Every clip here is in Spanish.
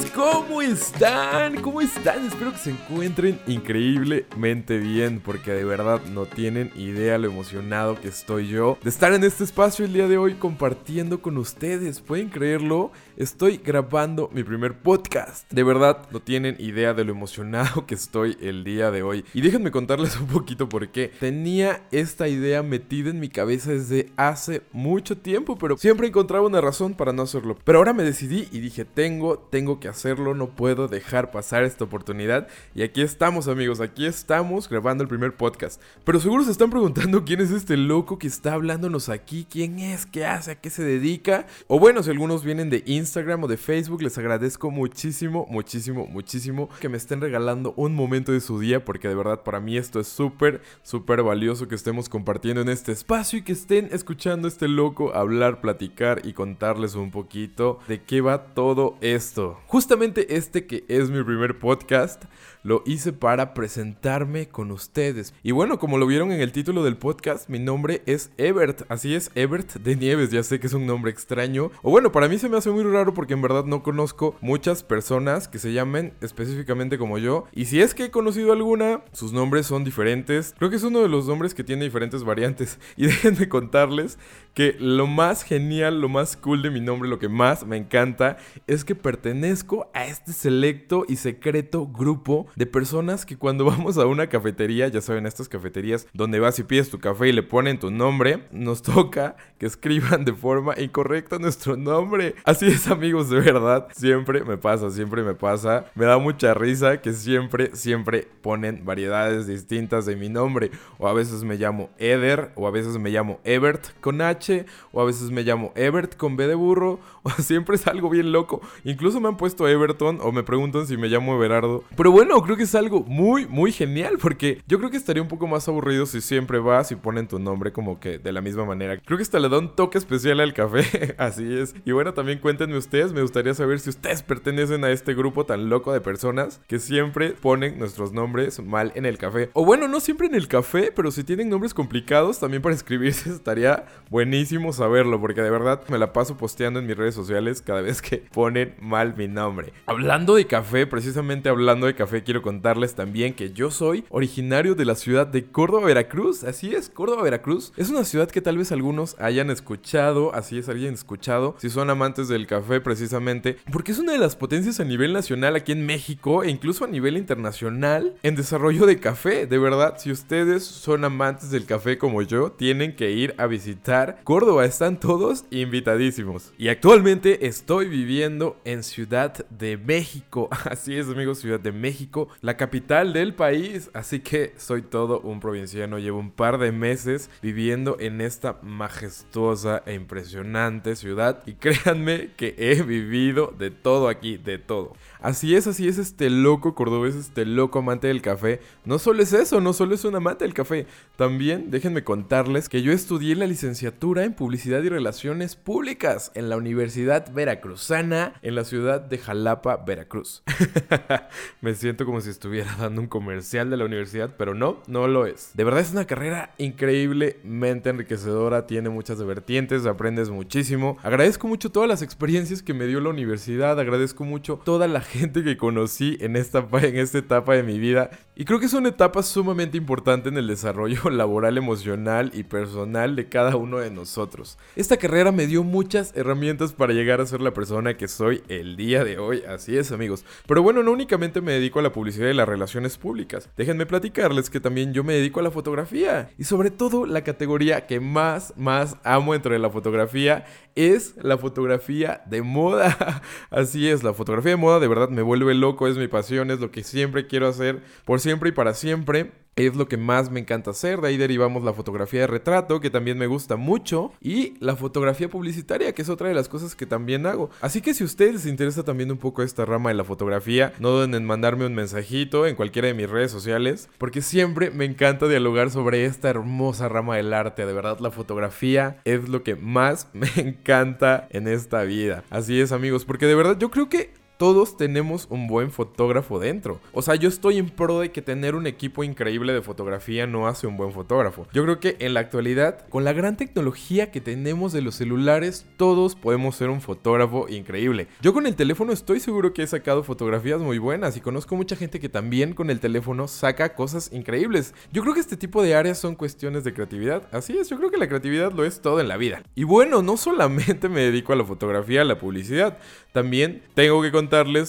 amigos, ¿cómo están? ¿Cómo están? Espero que se encuentren increíblemente bien porque de verdad no tienen idea lo emocionado que estoy yo de estar en este espacio el día de hoy compartiendo con ustedes. ¿Pueden creerlo? Estoy grabando mi primer podcast. De verdad no tienen idea de lo emocionado que estoy el día de hoy. Y déjenme contarles un poquito por qué. Tenía esta idea metida en mi cabeza desde hace mucho tiempo, pero siempre encontraba una razón para no hacerlo. Pero ahora me decidí y dije, tengo, tengo que hacerlo, no puedo dejar pasar esta oportunidad. Y aquí estamos amigos, aquí estamos grabando el primer podcast. Pero seguro se están preguntando quién es este loco que está hablándonos aquí, quién es, qué hace, a qué se dedica. O bueno, si algunos vienen de Instagram o de Facebook, les agradezco muchísimo, muchísimo, muchísimo que me estén regalando un momento de su día, porque de verdad para mí esto es súper, súper valioso que estemos compartiendo en este espacio y que estén escuchando a este loco hablar, platicar y contarles un poquito de qué va todo esto. Justamente este que es mi primer podcast, lo hice para presentarme con ustedes. Y bueno, como lo vieron en el título del podcast, mi nombre es Ebert. Así es, Ebert de Nieves. Ya sé que es un nombre extraño. O bueno, para mí se me hace muy raro porque en verdad no conozco muchas personas que se llamen específicamente como yo. Y si es que he conocido alguna, sus nombres son diferentes. Creo que es uno de los nombres que tiene diferentes variantes. Y déjenme contarles que lo más genial, lo más cool de mi nombre, lo que más me encanta, es que a este selecto y secreto grupo de personas que cuando vamos a una cafetería, ya saben, estas cafeterías donde vas y pides tu café y le ponen tu nombre, nos toca que escriban de forma incorrecta nuestro nombre. Así es, amigos, de verdad, siempre me pasa, siempre me pasa. Me da mucha risa que siempre, siempre ponen variedades distintas de mi nombre. O a veces me llamo Eder, o a veces me llamo Ebert con H, o a veces me llamo Ebert con B de burro, o siempre es algo bien loco. Incluso me han puesto Everton o me preguntan si me llamo Everardo. Pero bueno, creo que es algo muy, muy genial porque yo creo que estaría un poco más aburrido si siempre vas y ponen tu nombre como que de la misma manera. Creo que hasta le da un toque especial al café, así es. Y bueno, también cuéntenme ustedes, me gustaría saber si ustedes pertenecen a este grupo tan loco de personas que siempre ponen nuestros nombres mal en el café. O bueno, no siempre en el café, pero si tienen nombres complicados también para escribirse estaría buenísimo saberlo porque de verdad me la paso posteando en mis redes sociales cada vez que ponen mal mi nombre. Hablando de café, precisamente hablando de café, quiero contarles también que yo soy originario de la ciudad de Córdoba, Veracruz. Así es, Córdoba, Veracruz. Es una ciudad que tal vez algunos hayan escuchado, así es, hayan escuchado, si son amantes del café precisamente, porque es una de las potencias a nivel nacional aquí en México e incluso a nivel internacional en desarrollo de café. De verdad, si ustedes son amantes del café como yo, tienen que ir a visitar Córdoba. Están todos invitadísimos. Y actualmente estoy viviendo en Ciudad de México. Así es, amigos, Ciudad de México, la capital del país. Así que soy todo un provinciano. Llevo un par de meses viviendo en esta majestuosa e impresionante ciudad. Y créanme que he vivido de todo aquí, de todo. Así es, así es este loco cordobés, este loco amante del café. No solo es eso, no solo es un amante del café. También déjenme contarles que yo estudié la licenciatura en Publicidad y Relaciones Públicas en la Universidad Veracruzana en la ciudad de Jalapa, Veracruz. Me siento como si estuviera dando un comercial de la universidad, pero no, no lo es. De verdad es una carrera increíblemente enriquecedora, tiene muchas vertientes, aprendes muchísimo. Agradezco mucho todas las experiencias que me dio la universidad, agradezco mucho toda la gente que conocí en esta, en esta etapa de mi vida. Y creo que es una etapa sumamente importante en el desarrollo laboral, emocional y personal de cada uno de nosotros. Esta carrera me dio muchas herramientas para llegar a ser la persona que soy el día de hoy. Así es, amigos. Pero bueno, no únicamente me dedico a la publicidad y las relaciones públicas. Déjenme platicarles que también yo me dedico a la fotografía. Y sobre todo la categoría que más, más amo dentro de la fotografía es la fotografía de moda. Así es, la fotografía de moda de verdad me vuelve loco, es mi pasión, es lo que siempre quiero hacer por siempre y para siempre. Es lo que más me encanta hacer, de ahí derivamos la fotografía de retrato, que también me gusta mucho, y la fotografía publicitaria, que es otra de las cosas que también hago. Así que si a ustedes les interesa también un poco esta rama de la fotografía, no duden en mandarme un mensajito en cualquiera de mis redes sociales, porque siempre me encanta dialogar sobre esta hermosa rama del arte. De verdad, la fotografía es lo que más me encanta en esta vida. Así es, amigos, porque de verdad yo creo que todos tenemos un buen fotógrafo dentro. O sea, yo estoy en pro de que tener un equipo increíble de fotografía no hace un buen fotógrafo. Yo creo que en la actualidad, con la gran tecnología que tenemos de los celulares, todos podemos ser un fotógrafo increíble. Yo con el teléfono estoy seguro que he sacado fotografías muy buenas y conozco mucha gente que también con el teléfono saca cosas increíbles. Yo creo que este tipo de áreas son cuestiones de creatividad. Así es, yo creo que la creatividad lo es todo en la vida. Y bueno, no solamente me dedico a la fotografía, a la publicidad, también tengo que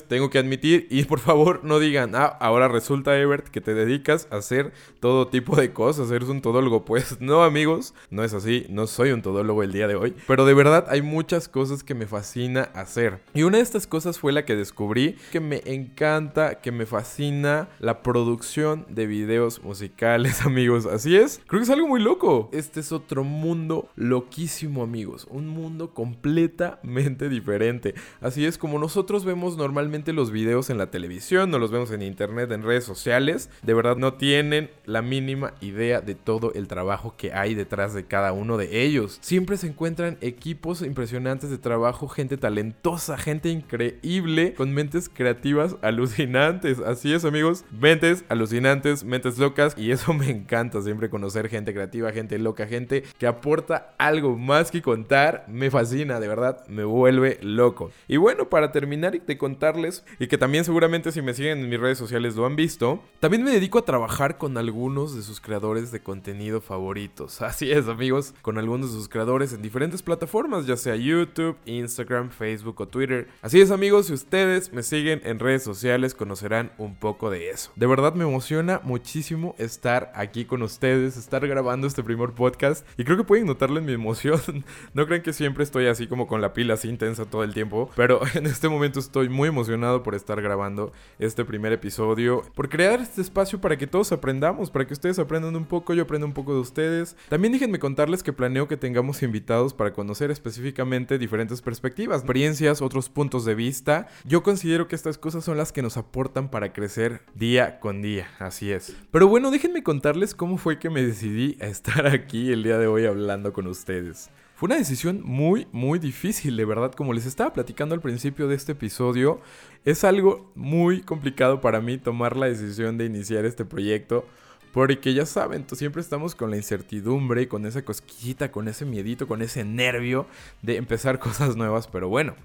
tengo que admitir y por favor no digan, ah, ahora resulta Ebert que te dedicas a hacer todo tipo de cosas, eres un todólogo. Pues no amigos, no es así, no soy un todólogo el día de hoy, pero de verdad hay muchas cosas que me fascina hacer. Y una de estas cosas fue la que descubrí que me encanta, que me fascina la producción de videos musicales amigos. Así es, creo que es algo muy loco. Este es otro mundo loquísimo amigos, un mundo completamente diferente. Así es como nosotros vemos normalmente los videos en la televisión, no los vemos en internet, en redes sociales. De verdad no tienen la mínima idea de todo el trabajo que hay detrás de cada uno de ellos. Siempre se encuentran equipos impresionantes de trabajo, gente talentosa, gente increíble, con mentes creativas alucinantes. Así es amigos, mentes alucinantes, mentes locas. Y eso me encanta siempre conocer gente creativa, gente loca, gente que aporta algo más que contar. Me fascina, de verdad, me vuelve loco. Y bueno, para terminar y contarles, y que también seguramente si me siguen en mis redes sociales lo han visto, también me dedico a trabajar con algunos de sus creadores de contenido favoritos. Así es, amigos, con algunos de sus creadores en diferentes plataformas, ya sea YouTube, Instagram, Facebook o Twitter. Así es, amigos, si ustedes me siguen en redes sociales, conocerán un poco de eso. De verdad me emociona muchísimo estar aquí con ustedes, estar grabando este primer podcast, y creo que pueden notarle en mi emoción. no crean que siempre estoy así como con la pila así intensa todo el tiempo, pero en este momento estoy muy emocionado por estar grabando este primer episodio, por crear este espacio para que todos aprendamos, para que ustedes aprendan un poco, yo aprenda un poco de ustedes. También déjenme contarles que planeo que tengamos invitados para conocer específicamente diferentes perspectivas, experiencias, otros puntos de vista. Yo considero que estas cosas son las que nos aportan para crecer día con día, así es. Pero bueno, déjenme contarles cómo fue que me decidí a estar aquí el día de hoy hablando con ustedes. Fue una decisión muy, muy difícil, de verdad. Como les estaba platicando al principio de este episodio, es algo muy complicado para mí tomar la decisión de iniciar este proyecto. Porque ya saben, siempre estamos con la incertidumbre, con esa cosquillita, con ese miedito, con ese nervio de empezar cosas nuevas. Pero bueno,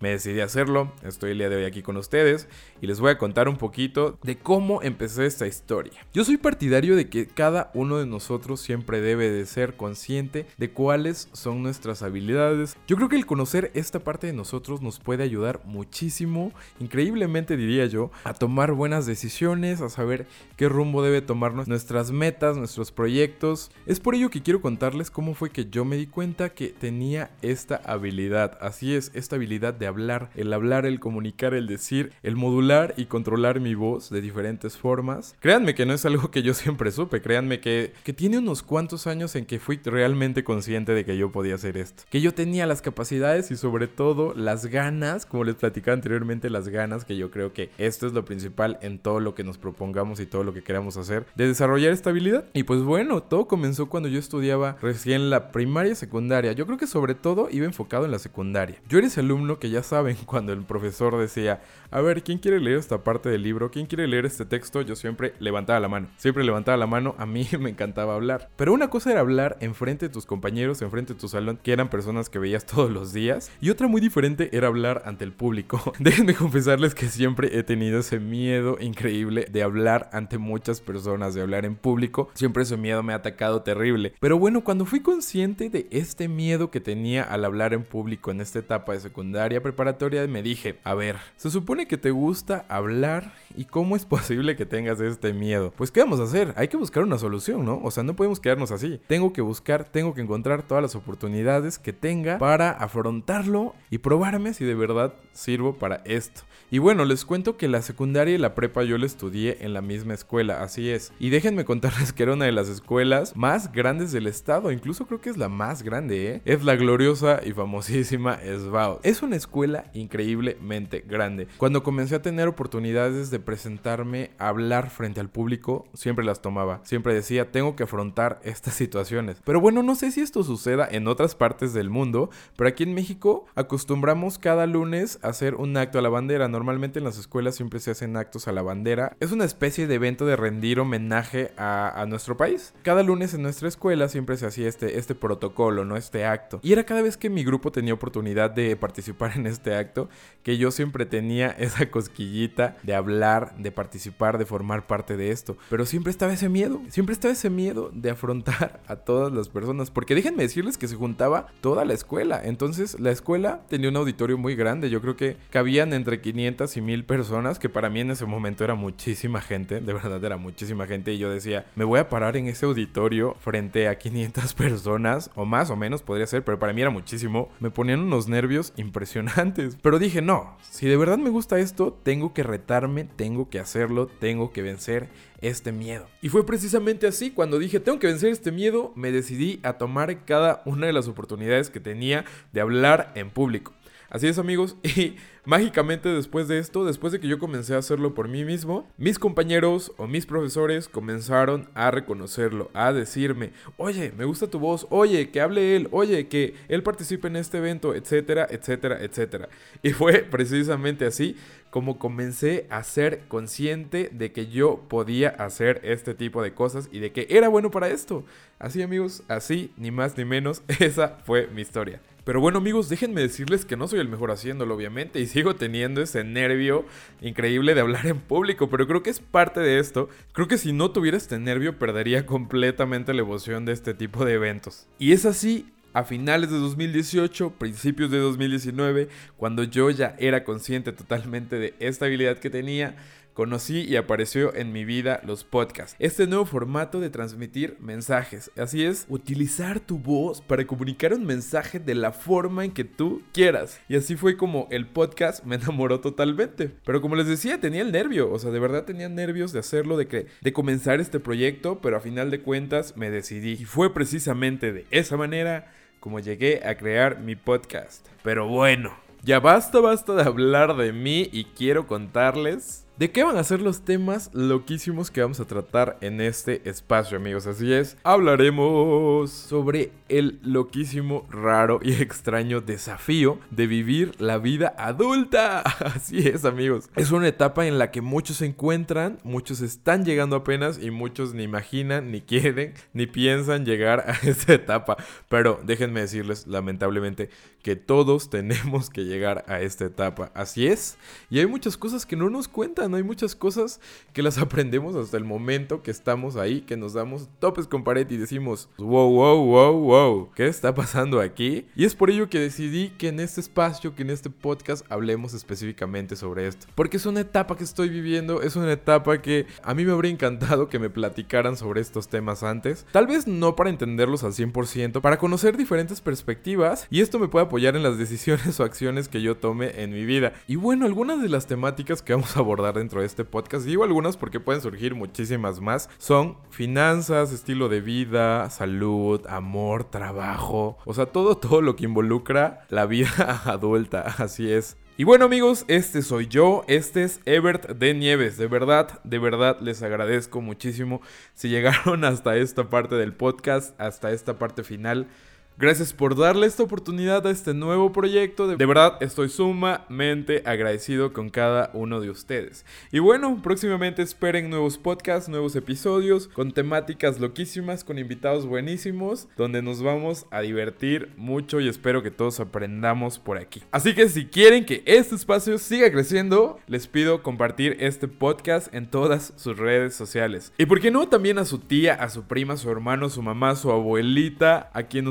me decidí hacerlo, estoy el día de hoy aquí con ustedes y les voy a contar un poquito de cómo empecé esta historia. Yo soy partidario de que cada uno de nosotros siempre debe de ser consciente de cuáles son nuestras habilidades. Yo creo que el conocer esta parte de nosotros nos puede ayudar muchísimo, increíblemente diría yo, a tomar buenas decisiones, a saber qué rumbo debe tomarnos nuestras metas, nuestros proyectos. Es por ello que quiero contarles cómo fue que yo me di cuenta que tenía esta habilidad. Así es, esta habilidad de hablar, el hablar, el comunicar, el decir, el modular y controlar mi voz de diferentes formas. Créanme que no es algo que yo siempre supe, créanme que, que tiene unos cuantos años en que fui realmente consciente de que yo podía hacer esto, que yo tenía las capacidades y sobre todo las ganas, como les platicaba anteriormente, las ganas, que yo creo que esto es lo principal en todo lo que nos propongamos y todo lo que queramos hacer, de desarrollar esta habilidad. Y pues bueno, todo comenzó cuando yo estudiaba recién la primaria, secundaria. Yo creo que sobre todo iba enfocado en la secundaria. Yo era ese alumno que ya saben, cuando el profesor decía, a ver, ¿quién quiere leer esta parte del libro? ¿Quién quiere leer este texto? Yo siempre levantaba la mano. Siempre levantaba la mano, a mí me encantaba hablar. Pero una cosa era hablar enfrente de tus compañeros, enfrente de tu salón, que eran personas que veías todos los días. Y otra muy diferente era hablar ante el público. Déjenme confesarles que siempre he tenido ese miedo increíble de hablar ante muchas personas, de hablar en público. Siempre ese miedo me ha atacado terrible. Pero bueno, cuando fui consciente de este miedo que tenía al hablar en público en esta etapa de secundaria, preparatoria me dije, a ver, se supone que te gusta hablar y cómo es posible que tengas este miedo. Pues ¿qué vamos a hacer? Hay que buscar una solución, ¿no? O sea, no podemos quedarnos así. Tengo que buscar, tengo que encontrar todas las oportunidades que tenga para afrontarlo y probarme si de verdad sirvo para esto. Y bueno, les cuento que la secundaria y la prepa yo la estudié en la misma escuela, así es. Y déjenme contarles que era una de las escuelas más grandes del estado, incluso creo que es la más grande, ¿eh? Es la gloriosa y famosísima SBAO. Es una escuela increíblemente grande. Cuando comencé a tener oportunidades de presentarme, hablar frente al público, siempre las tomaba. Siempre decía, tengo que afrontar estas situaciones. Pero bueno, no sé si esto suceda en otras partes del mundo, pero aquí en México acostumbramos cada lunes a hacer un acto a la bandera. Normalmente en las escuelas siempre se hacen actos a la bandera. Es una especie de evento de rendir homenaje a, nuestro país. Cada lunes en nuestra escuela siempre se hacía este, este protocolo, ¿no? Este acto. Y era cada vez que mi grupo tenía oportunidad de participar este acto, que yo siempre tenía esa cosquillita de hablar, de participar, de formar parte de esto. Pero siempre estaba ese miedo, siempre estaba ese miedo de afrontar a todas las personas. Porque déjenme decirles que se juntaba toda la escuela. Entonces la escuela tenía un auditorio muy grande. Yo creo que cabían entre 500 y 1000 personas, que para mí en ese momento era muchísima gente. De verdad era muchísima gente. Y yo decía, me voy a parar en ese auditorio frente a 500 personas, o más o menos podría ser, pero para mí era muchísimo. Me ponían unos nervios impresionantes. Pero dije, no, si de verdad me gusta esto, tengo que retarme, tengo que hacerlo, tengo que vencer este miedo. Y fue precisamente así, cuando dije tengo que vencer este miedo, me decidí a tomar cada una de las oportunidades que tenía de hablar en público. Así es amigos, y mágicamente después de esto, después de que yo comencé a hacerlo por mí mismo, mis compañeros o mis profesores comenzaron a reconocerlo, a decirme, oye, me gusta tu voz, oye, que hable él, oye, que él participe en este evento, etcétera, etcétera, etcétera. Y fue precisamente así como comencé a ser consciente de que yo podía hacer este tipo de cosas y de que era bueno para esto. Así amigos, así, ni más ni menos, esa fue mi historia. Pero bueno amigos, déjenme decirles que no soy el mejor haciéndolo obviamente y sigo teniendo ese nervio increíble de hablar en público, pero creo que es parte de esto. Creo que si no tuviera este nervio perdería completamente la emoción de este tipo de eventos. Y es así a finales de 2018, principios de 2019, cuando yo ya era consciente totalmente de esta habilidad que tenía, conocí y apareció en mi vida los podcasts. Este nuevo formato de transmitir mensajes. Así es, utilizar tu voz para comunicar un mensaje de la forma en que tú quieras. Y así fue como el podcast me enamoró totalmente. Pero como les decía, tenía el nervio, o sea, de verdad tenía nervios de hacerlo, de que de comenzar este proyecto, pero a final de cuentas me decidí. Y fue precisamente de esa manera como llegué a crear mi podcast. Pero bueno, ya basta, basta de hablar de mí y quiero contarles ¿De qué van a ser los temas loquísimos que vamos a tratar en este espacio, amigos? Así es, hablaremos sobre el loquísimo, raro y extraño desafío de vivir la vida adulta. Así es, amigos. Es una etapa en la que muchos se encuentran, muchos están llegando apenas y muchos ni imaginan, ni quieren, ni piensan llegar a esa etapa. Pero déjenme decirles, lamentablemente, que todos tenemos que llegar a esta etapa. Así es. Y hay muchas cosas que no nos cuentan no hay muchas cosas que las aprendemos hasta el momento que estamos ahí, que nos damos topes con pared y decimos, wow, wow, wow, wow, ¿qué está pasando aquí? Y es por ello que decidí que en este espacio, que en este podcast hablemos específicamente sobre esto. Porque es una etapa que estoy viviendo, es una etapa que a mí me habría encantado que me platicaran sobre estos temas antes. Tal vez no para entenderlos al 100%, para conocer diferentes perspectivas y esto me puede apoyar en las decisiones o acciones que yo tome en mi vida. Y bueno, algunas de las temáticas que vamos a abordar dentro de este podcast. Digo algunas porque pueden surgir muchísimas más. Son finanzas, estilo de vida, salud, amor, trabajo. O sea, todo, todo lo que involucra la vida adulta. Así es. Y bueno amigos, este soy yo, este es Ebert de Nieves, de verdad, de verdad les agradezco muchísimo si llegaron hasta esta parte del podcast, hasta esta parte final. Gracias por darle esta oportunidad a este nuevo proyecto. De verdad estoy sumamente agradecido con cada uno de ustedes. Y bueno, próximamente esperen nuevos podcasts, nuevos episodios con temáticas loquísimas, con invitados buenísimos, donde nos vamos a divertir mucho y espero que todos aprendamos por aquí. Así que si quieren que este espacio siga creciendo, les pido compartir este podcast en todas sus redes sociales. Y por qué no también a su tía, a su prima, su hermano, su mamá, su abuelita, a quien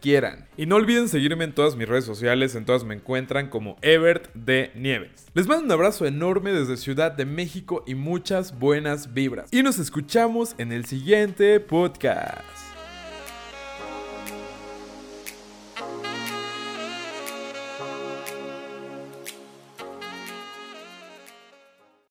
quieran. Y no olviden seguirme en todas mis redes sociales, en todas me encuentran como Ebert de Nieves. Les mando un abrazo enorme desde Ciudad de México y muchas buenas vibras. Y nos escuchamos en el siguiente podcast.